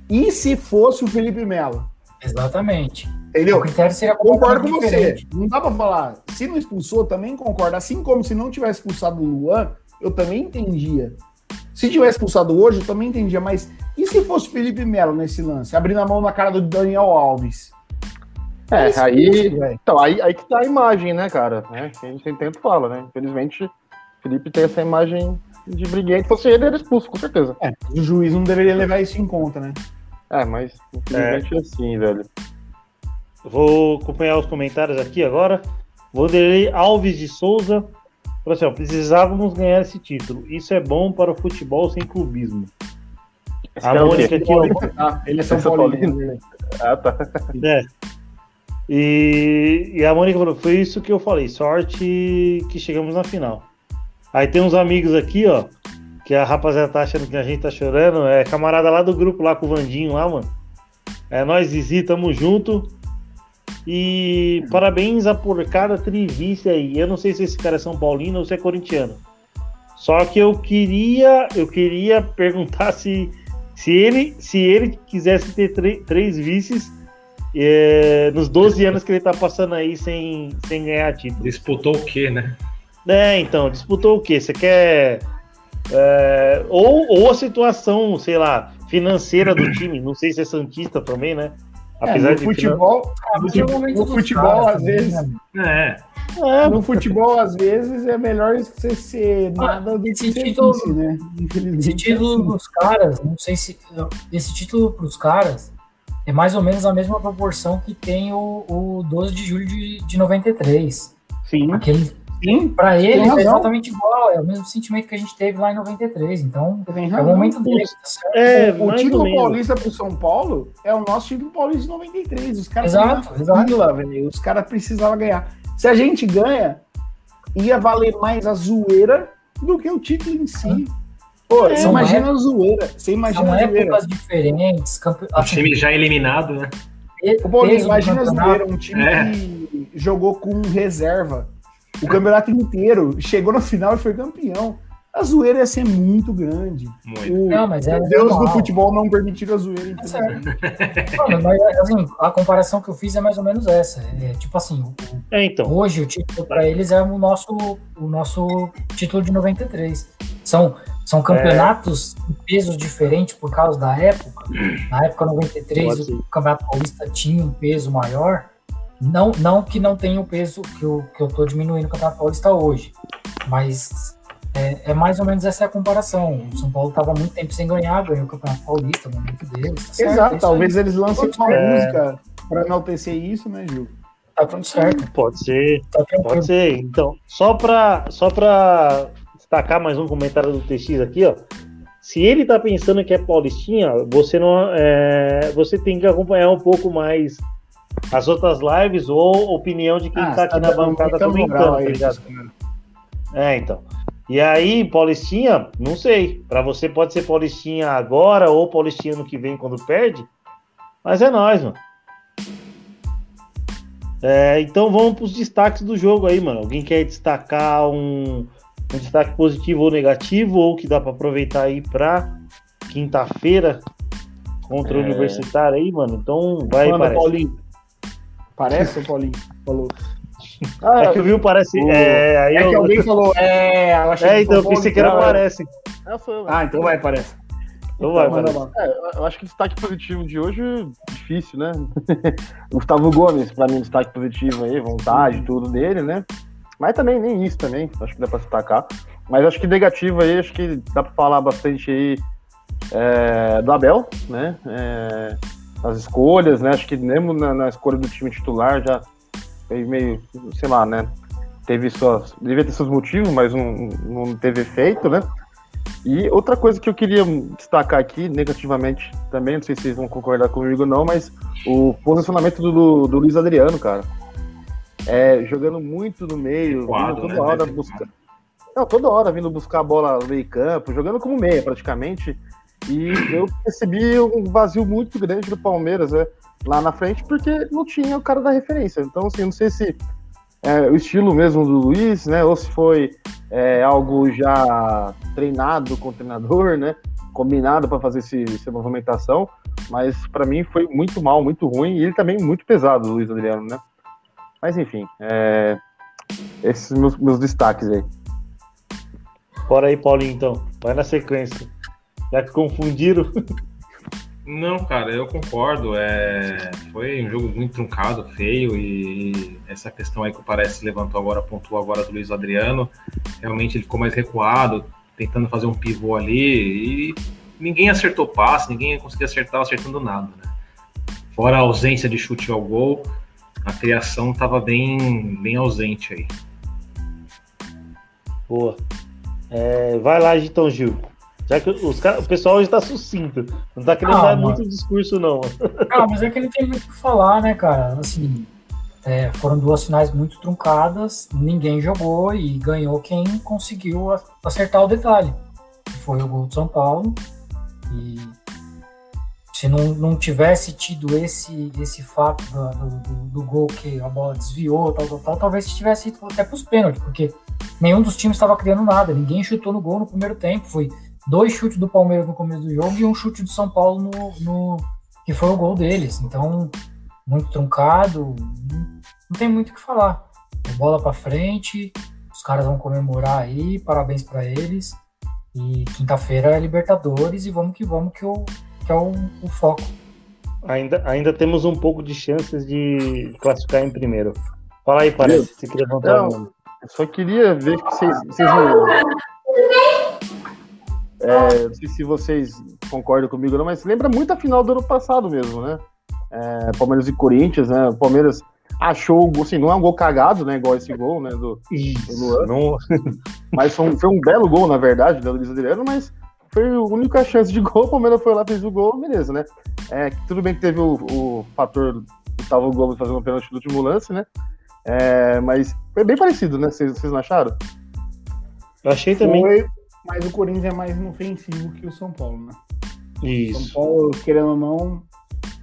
e se fosse o Felipe Melo? Exatamente. Entendeu? O critério seria Concordo com você. Não dá pra falar. Se não expulsou, também concordo. Assim como se não tivesse expulsado o Luan, eu também entendia. Se tivesse expulsado hoje, eu também entendia. Mas e se fosse o Felipe Melo nesse lance? Abrindo a mão na cara do Daniel Alves? É, Expulso, aí. Então, aí, aí que tá a imagem, né, cara? É, que a gente tem tempo fala, né? Infelizmente, o Felipe tem essa imagem de briguente. Se fosse ele, ele era expulso, com certeza. É, o juiz não deveria levar isso em conta, né? É, mas infelizmente é assim, velho. vou acompanhar os comentários aqui agora. Vanderlei Alves de Souza. Falou assim, ó, precisávamos ganhar esse título. Isso é bom para o futebol sem clubismo. Esse A é? Mônica aqui, ó. Ah, ele é São, São Paulino. Paulino. Ah, tá. É. E, e a Mônica falou: foi isso que eu falei, sorte que chegamos na final. Aí tem uns amigos aqui, ó, que a rapaziada tá achando que a gente tá chorando. É camarada lá do grupo, lá com o Vandinho lá, mano. É nós, Zizi, tamo junto. E parabéns a porcada trivice aí. Eu não sei se esse cara é São Paulino ou se é corintiano. Só que eu queria, eu queria perguntar se, se ele, se ele quisesse ter três vices é, nos 12 anos que ele tá passando aí sem, sem ganhar título. Disputou o quê, né? É, então, disputou o quê? Você quer. é, ou, ou a situação, sei lá, financeira do time. Não sei se é Santista também, né? É, no futebol, Ah, é o momento no futebol, às também, vezes, né? É, É, no futebol, às vezes, é melhor você ser nada do que esse ser título- vice, né? Esse título dos caras, não sei se. Esse título pros caras é mais ou menos a mesma proporção que tem o, o 12 de julho de, de 93. Sim, Aquele, sim, pra ele é exatamente igual, é o mesmo sentimento que a gente teve lá em 93. Então, é o momento dele, tá certo? é o ou título paulista pro São Paulo é o nosso título paulista de 93. Os caras Exato, exato. fila, velho. Os caras precisavam ganhar. Se a gente ganha, ia valer mais a zoeira do que o título em si. Pô, É, você imagina a zoeira. Você imagina São a zoeira. épocas diferentes. Campe... o time já eliminado, né? Ô, Paulinho, peso do imagina a zoeira, um time É. que jogou com reserva o campeonato inteiro, chegou na final e foi campeão. A zoeira ia ser muito grande. Muito. O Não, mas é Deus do futebol não permitiu a zoeira. Certo. Não, mas assim, a comparação que eu fiz é mais ou menos essa. É, tipo assim, o- É, então. hoje o título para eles é o nosso, o nosso título de 93. São, são campeonatos de pesos diferentes por causa da época. Na época 93, Pode ser. o Campeonato Paulista tinha um peso maior. Não, não que não tenha o peso que eu, que eu tô diminuindo o Campeonato Paulista hoje, mas é, é mais ou menos essa a comparação. O São Paulo estava muito tempo sem ganhar, ganhou o Campeonato Paulista, no momento deles. Tá certo, é Exato, aí. talvez eles lancem uma É. música pra enaltecer isso, né, Gil? Tá tudo certo, Pode ser. tá. Pode ser. Então, só para só pra destacar mais um comentário do TX aqui, ó. Se ele tá pensando que é Paulistinha, você não é, você tem que acompanhar um pouco mais as outras lives ou opinião de quem tá aqui na bancada comentando, tá ligado? É, então. E aí, Paulistinha, não sei. Pra você pode ser Paulistinha agora ou Paulistinha no que vem quando perde. Mas é nós, mano. É, então vamos pros destaques do jogo aí, mano. Alguém quer destacar um, um destaque positivo ou negativo ou que dá pra aproveitar aí pra quinta-feira contra o É. Universitário aí, mano? Então vai, Manda, parece. Paulinho. Parece, Paulinho? Falou. Ah, É que viu, parece. O- É, aí É que eu- alguém falou, é, eu achei é, que então eu foi pensei que era Paulinho. parece. é, eu, Ah, então vai, parece. Então vai, parece. lá. É, eu acho que destaque positivo de hoje é difícil, né? *laughs* Gustavo Gomes, pra mim, destaque positivo aí, vontade, tudo dele, né? Mas também nem isso também, acho que dá pra destacar. Mas acho que negativo aí, acho que dá pra falar bastante aí é, do Abel, né? É, as escolhas, né? Acho que mesmo na, na escolha do time titular já meio, sei lá, né? Teve suas. Devia ter seus motivos, mas não, não teve efeito, né? E outra coisa que eu queria destacar aqui, negativamente também, não sei se vocês vão concordar comigo ou não, mas o posicionamento do, do Luiz Adriano, cara. É, jogando muito no meio, vindo toda né? hora buscar. Não, toda hora vindo buscar a bola no meio campo, jogando como meia praticamente. E eu percebi um vazio muito grande do Palmeiras né, lá na frente, porque não tinha o cara da referência. Então, assim, não sei se é o estilo mesmo do Luiz, né? Ou se foi é, algo já treinado com o treinador, né? Combinado para fazer esse, essa movimentação. Mas para mim foi muito mal, muito ruim. E ele também muito pesado, o Luiz Adriano, né? Mas enfim, é, esses meus, meus destaques aí. Bora aí, Paulinho, então. Vai na sequência. Já que confundiram. Não, cara, eu concordo. É... Foi um jogo muito truncado, feio, e essa questão aí que o Parece levantou agora, pontuou agora do Luiz Adriano. Realmente ele ficou mais recuado, tentando fazer um pivô ali, e ninguém acertou passe, ninguém conseguia acertar acertando nada, né? Fora a ausência de chute ao gol. a criação estava bem, bem ausente aí. Boa. É, vai lá, então, Gil. Já que os cara, o pessoal hoje tá sucinto. Não tá querendo ah, dar mano. muito discurso, não. Ah, mas é que ele tem muito o que falar, né, cara? Assim, é, foram duas finais muito truncadas, ninguém jogou e ganhou quem conseguiu acertar o detalhe. Foi o gol do São Paulo. E se não, não tivesse tido esse, esse fato do, do, do, gol que a bola desviou, tal, tal, tal, talvez tivesse ido até para os pênaltis, porque nenhum dos times estava criando nada, ninguém chutou no gol no primeiro tempo. Foi dois chutes do Palmeiras no começo do jogo e um chute do São Paulo no, no que foi o gol deles. Então, muito truncado, não tem muito o que falar. É bola para frente, os caras vão comemorar aí, parabéns para eles. E quinta-feira é Libertadores e vamos que vamos que eu que é o, o foco. Ainda, ainda temos um pouco de chances de classificar em primeiro. Fala aí, parece, se queria levantar não, o Eu só queria ver que vocês. vocês é, não sei se vocês concordam comigo, não, mas lembra muito a final do ano passado mesmo, né? É, Palmeiras e Corinthians, né? O Palmeiras achou, assim, não é um gol cagado, né? Igual esse gol, né? Do, do Luan. Não... *laughs* mas foi um, foi um belo gol, na verdade, do Luiz Adriano, mas foi a única chance de gol, o Palmeiras foi lá, fez o gol, beleza, né? É, tudo bem que teve o, o fator Gustavo Gomes fazendo o pênalti no último lance, né? É, mas foi bem parecido, né? Vocês, vocês não acharam? Eu achei também. Foi, mas o Corinthians é mais inofensivo que o São Paulo, né? Isso. São Paulo, querendo ou não,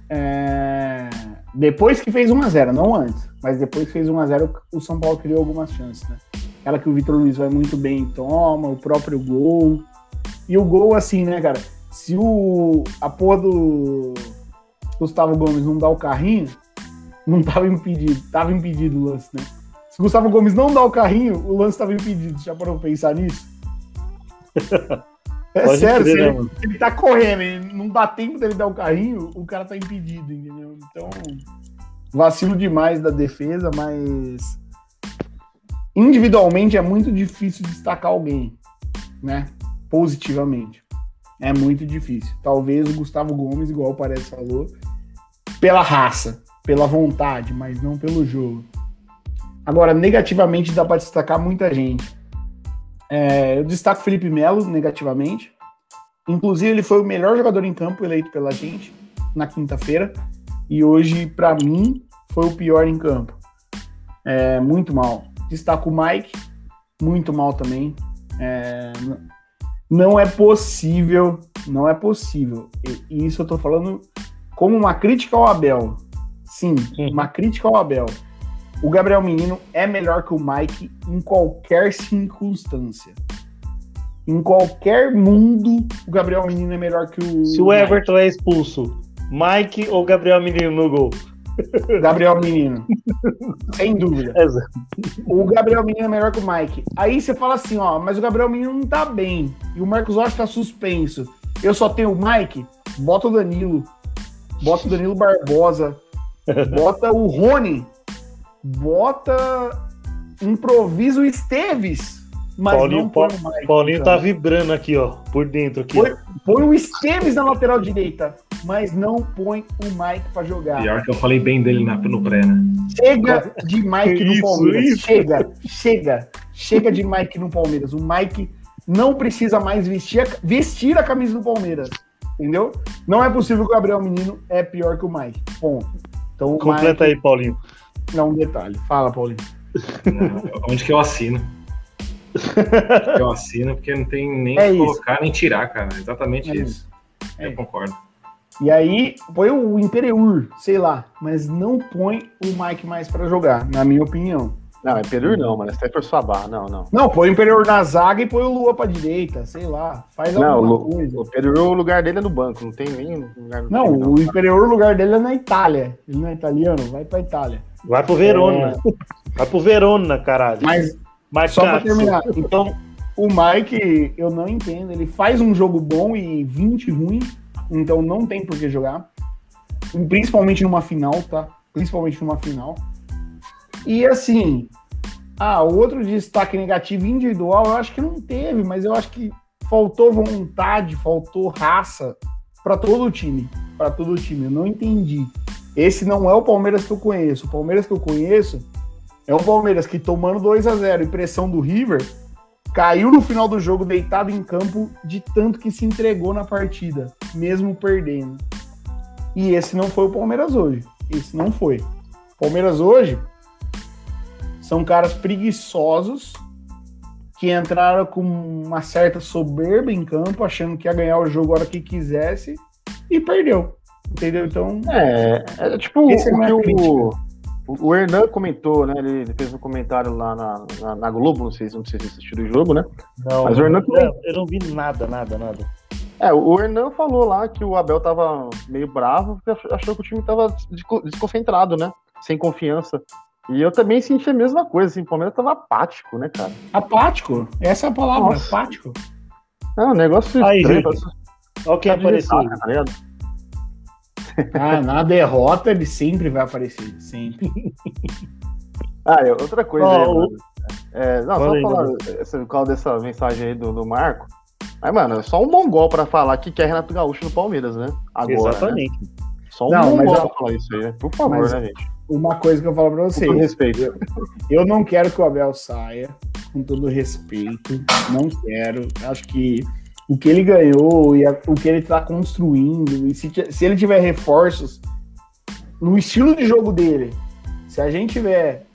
é... depois que fez 1x0, não antes, mas depois que fez 1x0, o São Paulo criou algumas chances, né? Aquela que o Vitor Luiz vai muito bem toma, o próprio gol. E o gol, assim, né, cara? Se o, a porra do Gustavo Gomes não dá o carrinho, não tava impedido. Tava impedido o lance, né? Se o Gustavo Gomes não dá o carrinho, o lance tava impedido. Já parou pra pensar nisso? É Pode sério, crer, se, ele, né, ele tá correndo não dá tempo dele dar o carrinho, o cara tá impedido, entendeu? Então, vacilo demais da defesa, mas individualmente é muito difícil destacar alguém, né? positivamente. É muito difícil. Talvez o Gustavo Gomes, igual o Parece falou, pela raça, pela vontade, mas não pelo jogo. Agora, negativamente dá para destacar muita gente. É, eu destaco Felipe Melo negativamente. Inclusive, ele foi o melhor jogador em campo eleito pela gente na quinta-feira. E hoje, para mim, foi o pior em campo. É, muito mal. Destaco o Mike, muito mal também. É, não é possível, não é possível. E isso eu tô falando como uma crítica ao Abel. Sim, uma crítica ao Abel. O Gabriel Menino é melhor que o Mike em qualquer circunstância. Em qualquer mundo, o Gabriel Menino é melhor que o. Se o Everton Mike. é expulso, Mike ou Gabriel Menino no gol? *laughs* Gabriel Menino. Sem dúvida. *laughs* Exato. O Gabriel Menino é melhor que o Mike. Aí você fala assim, ó, mas o Gabriel Menino não tá bem. E o Marcos Rocha tá suspenso. Eu só tenho o Mike. Bota o Danilo. Bota o Danilo Barbosa. *laughs* Bota o Rony. Bota. Improvisa o Esteves. Mas Paulinho, não Mike, Paulinho tá vibrando aqui, ó, por dentro. Aqui, põe, põe o Esteves na lateral direita mas não põe o Mike para jogar. Pior que eu falei bem dele na, no pré, né? Chega de Mike no *laughs* Palmeiras. Isso. Chega, chega, chega de Mike no Palmeiras. O Mike não precisa mais vestir a, vestir a camisa do Palmeiras. Entendeu? Não é possível que o Gabriel Menino é pior que o Mike. Ponto. Então, Completa Mike... aí, Paulinho. Não, um detalhe. Fala, Paulinho. Onde que eu assino? eu assino porque não tem nem é colocar nem tirar, cara. Exatamente é isso. É. Eu concordo. E aí, põe o Imperiur, sei lá, mas não põe o Mike mais para jogar, na minha opinião. Não, Imperiur não, mano. Você é por sua barra, não, não. Não, põe o Imperiur na zaga e põe o Lua pra direita, sei lá. Faz não, alguma o, coisa. O Imperiur, o lugar dele é no banco, não tem nem lugar no Não, time, não. o Imperiur, o lugar dele é na Itália. Ele não é italiano, vai pra Itália. Vai pro Verona. É... Vai pro Verona, caralho. Mas, Mas só pra terminar, *laughs* então, o Mike, eu não entendo. Ele faz um jogo bom e 20 ruim então não tem por que jogar. Principalmente numa final, tá? Principalmente numa final. E assim, ah, outro destaque negativo individual, eu acho que não teve, mas eu acho que faltou vontade, faltou raça para todo o time, para todo o time. Eu não entendi. Esse não é o Palmeiras que eu conheço. O Palmeiras que eu conheço é o Palmeiras que tomando 2 a 0 e pressão do River, caiu no final do jogo deitado em campo de tanto que se entregou na partida, mesmo perdendo. E esse não foi o Palmeiras hoje. Esse não foi. Palmeiras hoje são caras preguiçosos que entraram com uma certa soberba em campo, achando que ia ganhar o jogo a hora que quisesse e perdeu. Entendeu? Então. É, é tipo o que o, o Hernan comentou, né? Ele fez um comentário lá na, na, na Globo, não sei, não sei se assistiu o jogo, né? Não, Mas o Hernan comentou... eu não vi nada, nada, nada. É, o Hernan falou lá que o Abel tava meio bravo, porque achou que o time tava desconcentrado, né? Sem confiança. E eu também senti a mesma coisa, assim, o Palmeiras tava apático, né, cara? Apático? Essa é a palavra, Nossa. apático. Não, um negócio Aí, estranho. Olha quem apareceu. Tá ah, na derrota ele sempre vai aparecer, sempre. *laughs* ah, outra coisa oh, aí, é, não, só falar, por causa dessa mensagem aí do, do Marco. Mas, mano, é só um mongol pra falar que quer Renato Gaúcho no Palmeiras, né? Agora, né? Exatamente. Né? Só um não, mongol pra falar isso aí, por favor, mas, né, gente? Uma coisa que eu falo pra vocês. Com respeito. Eu não quero que o Abel saia, com todo respeito. Não quero. Acho que o que ele ganhou e a, o que ele está construindo, e se, se ele tiver reforços no estilo de jogo dele, se a gente tiver.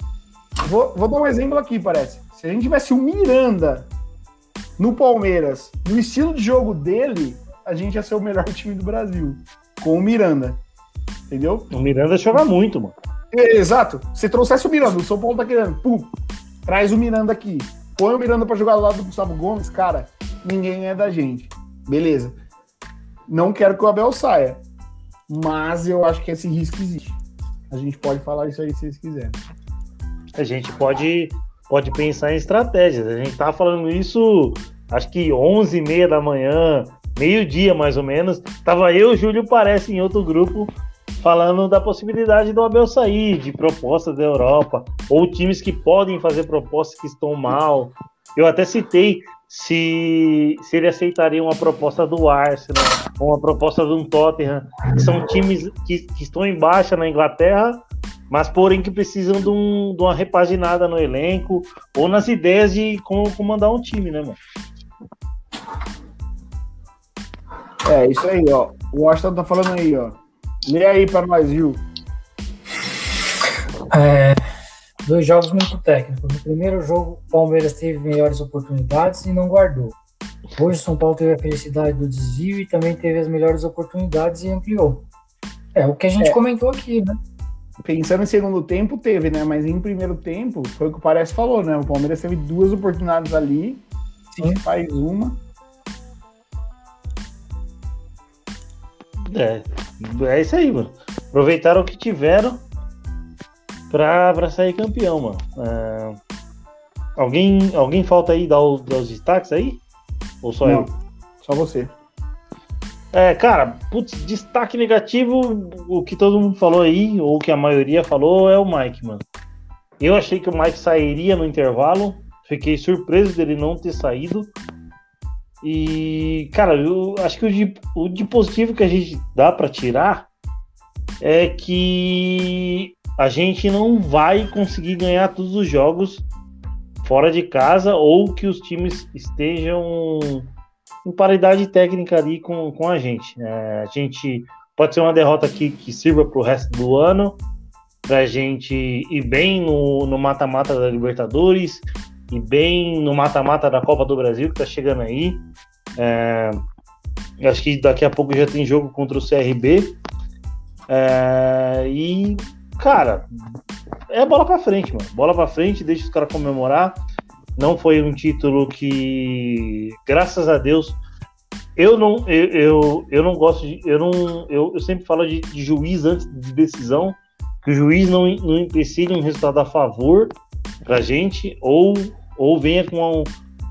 Vou, vou dar um exemplo aqui, parece. Se a gente tivesse o Miranda no Palmeiras, no estilo de jogo dele, a gente ia ser o melhor *laughs* time do Brasil. Com o Miranda. Entendeu? O Miranda joga muito, mano. É, exato. Se trouxesse o Miranda, o São Paulo tá querendo. Pum, traz o Miranda aqui. Põe o Miranda para jogar do lado do Gustavo Gomes, cara ninguém é da gente. Beleza. Não quero que o Abel saia, mas eu acho que esse risco existe. A gente pode falar isso aí se vocês quiserem. A gente pode, pode pensar em estratégias. A gente tá falando isso, acho que 11 e meia da manhã, meio-dia mais ou menos. Tava eu e o Júlio Parece em outro grupo falando da possibilidade do Abel sair, de propostas da Europa, ou times que podem fazer propostas que estão mal. Eu até citei se, se ele aceitaria uma proposta do Arsenal, uma proposta do Tottenham, que são times que, que estão em baixa na Inglaterra, mas porém que precisam de, um, de uma repaginada no elenco ou nas ideias de como comandar um time, né, mano? É, isso aí, ó. O Washington tá falando aí, ó. Lê aí para nós, viu? É, Dois jogos muito técnicos. No primeiro jogo, o Palmeiras teve melhores oportunidades e não guardou. Hoje, o São Paulo teve a felicidade do desvio e também teve as melhores oportunidades e ampliou. É o que a gente é. comentou aqui, né? Pensando em segundo tempo, teve, né? Mas em primeiro tempo, foi o que o Parece falou, né? O Palmeiras teve duas oportunidades ali, Sim. faz uma. É, é isso aí, mano. Aproveitaram o que tiveram pra, pra sair campeão, mano. É... Alguém, alguém falta aí dar os, dar os destaques aí? Ou só Não, eu? Só você. É, cara, putz, destaque negativo, o que todo mundo falou aí, ou que a maioria falou, é o Mike, mano. Eu achei que o Mike sairia no intervalo, fiquei surpreso dele não ter saído. E, cara, eu acho que o de, o de positivo que a gente dá para tirar é que a gente não vai conseguir ganhar todos os jogos fora de casa ou que os times estejam em paridade técnica ali com, com a gente. É, a gente pode ser uma derrota aqui que sirva para o resto do ano, para a gente ir bem no mata-mata da Libertadores, e bem no mata-mata da Copa do Brasil, que está chegando aí. É, acho que daqui a pouco já tem jogo contra o CRB. É, e cara, é bola para frente, mano. Bola para frente, deixa os caras comemorar. Não foi um título que, graças a Deus, eu não, eu, eu, eu não gosto de. Eu, não, eu, eu sempre falo de, de juiz antes de decisão, que o juiz não, não empecilhe um resultado a favor pra gente, ou, ou venha com um,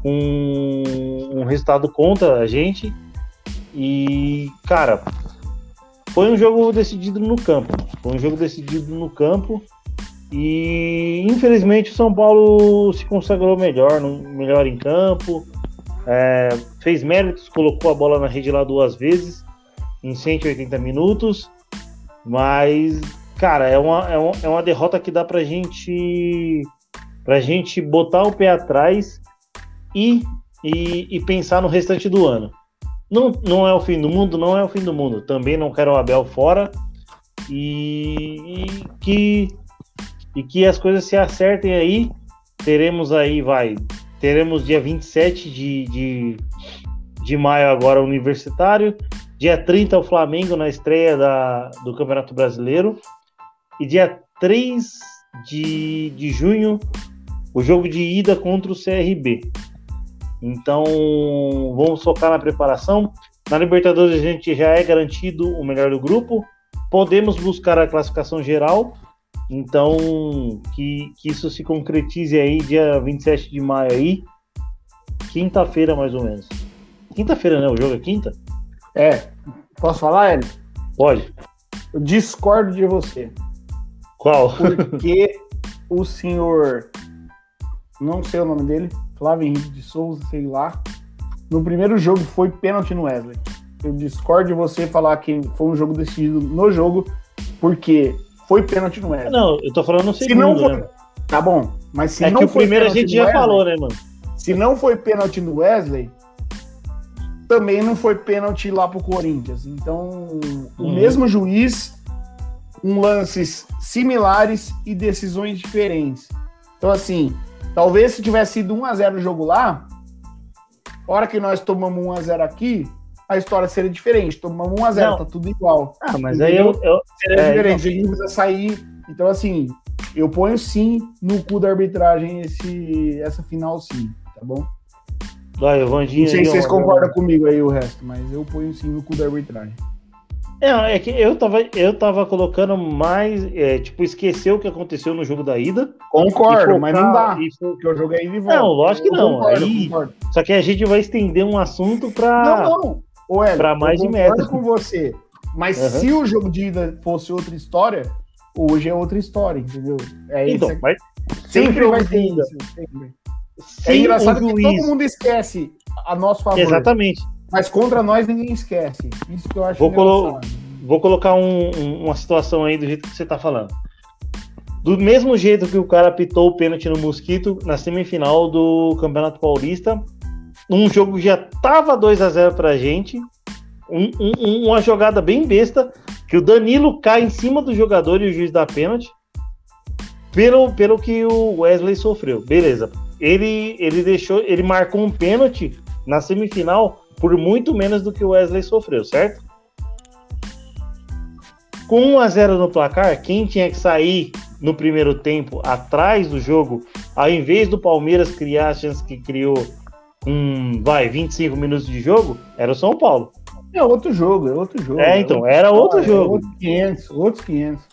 um, um resultado contra a gente. E, cara, foi um jogo decidido no campo. Foi um jogo decidido no campo. E infelizmente o São Paulo se consagrou melhor, melhor em campo. É, fez méritos, colocou a bola na rede lá duas vezes em 180 minutos. Mas cara, é uma, é uma, é uma derrota que dá pra gente pra gente botar o pé atrás e, e, e, pensar no restante do ano. Não, não é o fim do mundo, não é o fim do mundo. Também não quero o Abel fora e, e que e que as coisas se acertem aí. Teremos aí, vai, teremos dia 27 de, de, de maio agora Universitário, dia 30 o Flamengo na estreia da, do Campeonato Brasileiro e dia 3 de, de junho o jogo de ida contra o CRB. Então, vamos focar na preparação. Na Libertadores a gente já é garantido o melhor do grupo. Podemos buscar a classificação geral. Então, que, que isso se concretize aí dia 27 de maio aí. Quinta-feira, mais ou menos. Quinta-feira, né? O jogo é quinta? É. Posso falar, Hélio? Pode. Eu discordo de você. Qual? Porque *laughs* o senhor não sei o nome dele, Flávio Henrique de Souza, sei lá. No primeiro jogo foi pênalti no Wesley. Eu discordo de você falar que foi um jogo decidido no jogo, porque foi pênalti no Wesley. Não, eu tô falando no segundo, se não foi... né? Tá bom, mas se é não que o primeiro a gente já Wesley, falou, né, mano? Se não foi pênalti no Wesley, também não foi pênalti lá pro Corinthians. Então, hum. o mesmo juiz, um lances similares e decisões diferentes. Então, assim, Talvez se tivesse sido 1x0 o jogo lá, a hora que nós tomamos 1x0 aqui, a história seria diferente. Tomamos 1x0, tá tudo igual. Ah, mas aí eu. eu seria é, diferente. Então... precisa sair. Então, assim, eu ponho sim no cu da arbitragem esse, essa final, sim, tá bom? Vai, Vandinho, Não sei se vocês concordam comigo aí o resto, mas eu ponho sim no cu da arbitragem. É, é que eu tava, eu tava colocando mais, é, tipo, esquecer o que aconteceu no jogo da ida. Concordo, mas não dá. Isso... Porque eu joguei de volta. Não, lógico que não. Concordo, Aí, concordo. Só que a gente vai estender um assunto pra, não, não. Ô, Hélio, pra mais de metro. com você. Mas uhum. se o jogo de ida fosse outra história, hoje é outra história, entendeu? É então, isso. Mas sempre vai ter isso. Sempre. É engraçado que todo mundo esquece a nosso favor. Exatamente. Mas contra nós ninguém esquece. Isso que eu acho vou, colo vou colocar um, um, uma situação aí do jeito que você tá falando. Do mesmo jeito que o cara pitou o pênalti no Mosquito na semifinal do Campeonato Paulista, um jogo que já tava 2 a 0 pra gente, um, um, uma jogada bem besta, que o Danilo cai em cima do jogador e o juiz dá pênalti, pelo, pelo que o Wesley sofreu. Beleza. Ele, ele deixou, ele marcou um pênalti na semifinal por muito menos do que o Wesley sofreu, certo? Com 1 a 0 no placar, quem tinha que sair no primeiro tempo atrás do jogo, ao invés do Palmeiras criar a chance que criou com, vai, 25 minutos de jogo, era o São Paulo. É outro jogo, é outro jogo. É, então, era outro jogo. Outros 500, outros 500.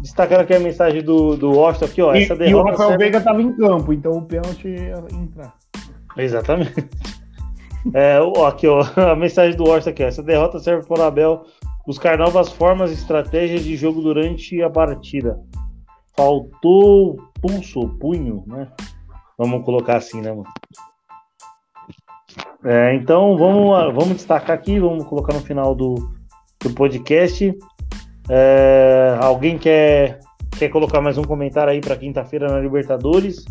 Destacando aqui a mensagem do, do Washington aqui, ó. E, essa derrota e o Rafael serve... Veiga estava em campo, então o pênalti ia entrar. Exatamente. É, ó, aqui, ó, *laughs* a mensagem do Orson aqui. Essa derrota serve para o Abel buscar novas formas e estratégias de jogo durante a partida. Faltou pulso, punho, né? Vamos colocar assim, né, mano? É, então, vamos, vamos destacar aqui, vamos colocar no final do, do podcast. É, alguém quer, quer colocar mais um comentário aí para quinta-feira na Libertadores?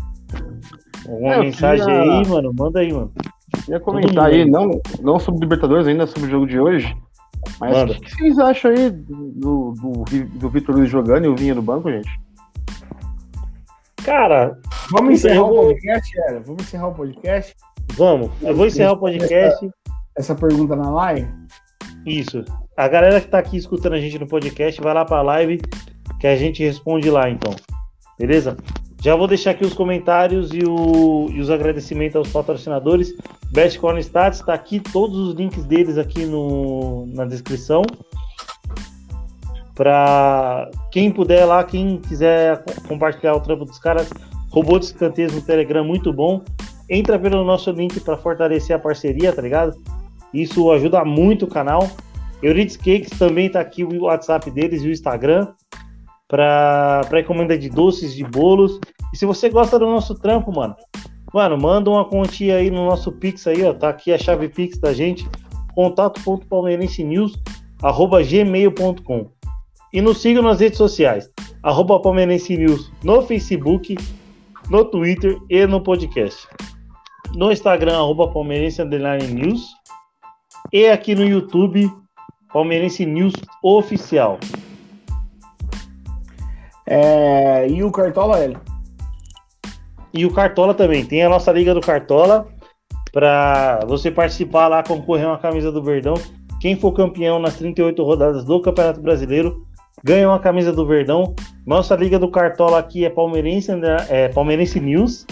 Alguma mensagem aí, mano? Manda aí, mano. Ia comentar aí, não, não sobre Libertadores, ainda sobre o jogo de hoje. Mas o que, que, vocês acham aí do, do, do Vitor Luiz jogando e o Vinha no banco, gente? Cara, vamos encerrar o podcast, era? Vamos encerrar o podcast? Vamos, eu vou encerrar o podcast. Essa, essa pergunta na live? Isso. A galera que tá aqui escutando a gente no podcast, vai lá pra live que a gente responde lá, então. Beleza? Já vou deixar aqui os comentários e, o, e os agradecimentos aos patrocinadores. Best Corn Stats, está aqui todos os links deles aqui no, na descrição. Para quem puder lá, quem quiser compartilhar o trampo dos caras, robô de escanteios no Telegram, muito bom. Entra pelo nosso link para fortalecer a parceria, tá ligado? Isso ajuda muito o canal. Euridice Cakes também está aqui o WhatsApp deles e o Instagram para encomenda de doces, de bolos. E se você gosta do nosso trampo, mano, mano, manda uma quantia aí no nosso Pix aí, ó. Tá aqui a chave Pix da gente, contato.palmeirensenews, arroba gmail.com. E nos sigam nas redes sociais, arroba Palmeirense News no Facebook, no Twitter e no podcast. No Instagram, arroba Palmeirense News. E aqui no YouTube, Palmeirense News Oficial. É, e o Cartola L. E o Cartola também. Tem a nossa Liga do Cartola para você participar lá, concorrer uma camisa do Verdão. Quem for campeão nas 38 rodadas do Campeonato Brasileiro ganha uma camisa do Verdão. Nossa Liga do Cartola aqui é Palmeirense, é Palmeirense News.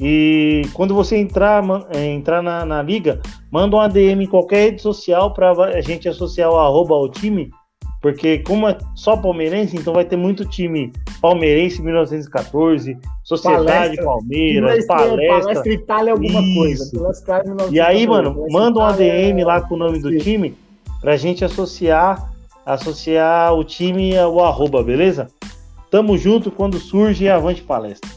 E quando você entrar, é, entrar na, na liga, manda um ADM em qualquer rede social para a gente associar o arroba ao time porque como é só palmeirense, então vai ter muito time palmeirense 1914, Sociedade palestra, Palmeiras, palestra, palestra Itália alguma isso. coisa. E aí, mano, manda um ADM lá com o nome do time pra gente associar associar o time ao arroba, beleza? Tamo junto quando surge avante palestra.